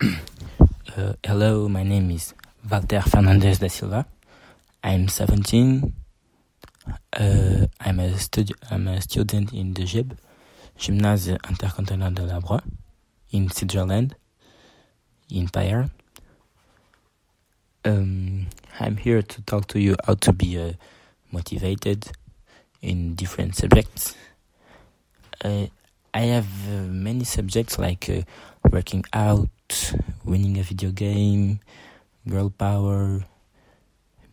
uh, hello, my name is Valter Fernandez da Silva. I'm 17. Uh, I'm a I'm a student in the GYB, Gymnase Intercantonal de la Broye, in Switzerland, in Payerne. Um, I'm here to talk to you how to be uh, motivated in different subjects. Uh, I have uh, many subjects like uh, working out, winning a video game, girl power,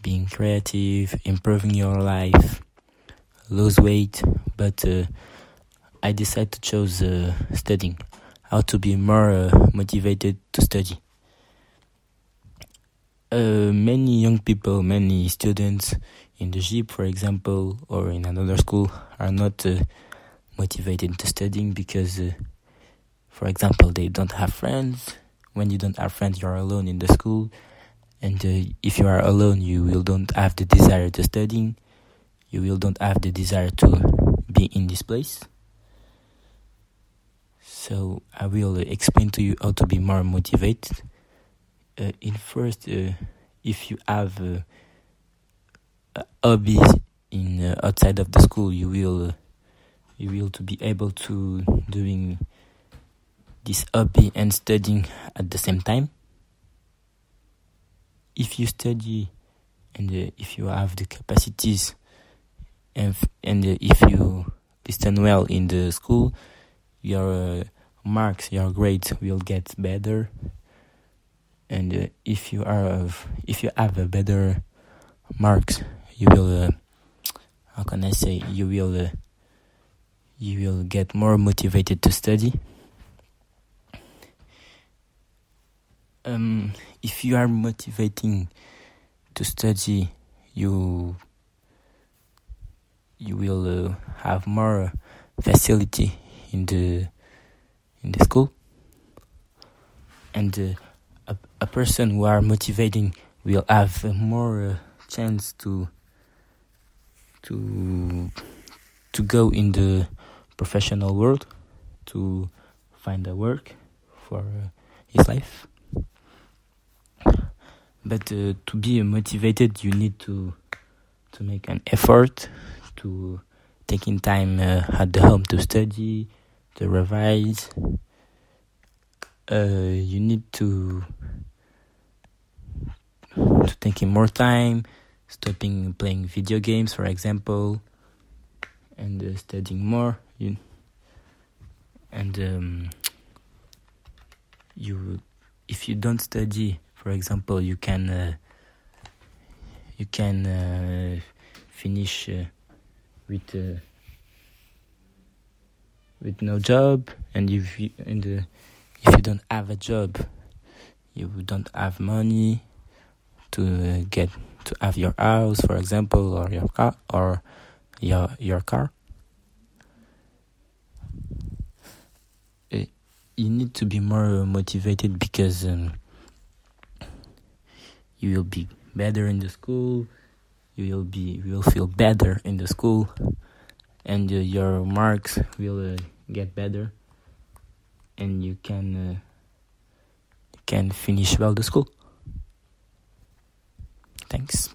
being creative, improving your life, lose weight. But uh, I decided to choose uh, studying, how to be more uh, motivated to study. Uh, many young people, many students in the GYB, for example, or in another school, are not uh, motivated to studying because, uh, for example, they don't have friends. When you don't have friends, you are alone in the school, and uh, if you are alone, you will don't have the desire to studying. You will don't have the desire to be in this place. So I will explain to you how to be more motivated. Uh, in first, uh, if you have uh, hobby in uh, outside of the school, you will uh, you will to be able to doing this hobby and studying at the same time. If you study and uh, if you have the capacities and and uh, if you listen well in the school, your uh, marks, your grades will get better. And uh, if you are of, if you have a better marks, you will uh, how can I say you will uh, you will get more motivated to study. Um, if you are motivating to study, you you will uh, have more facility in the in the school, and uh, a a person who are motivating will have more uh, chance to to to go in the professional world to find a work for uh, his life. But uh, to be motivated, you need to to make an effort to taking time uh, at the home to study, to revise. Uh, you need to to taking more time, stopping playing video games, for example, and uh, studying more. You and um, you, if you don't study, for example, you can uh, you can uh, finish uh, with uh, with no job, and if you and uh, if you don't have a job, you don't have money to uh, get to have your house, for example, or your car or your your car. Uh, you need to be more motivated because um, you will be better in the school. You will be you will feel better in the school, and uh, your marks will uh, get better, and you can uh, can finish well the school. Thanks.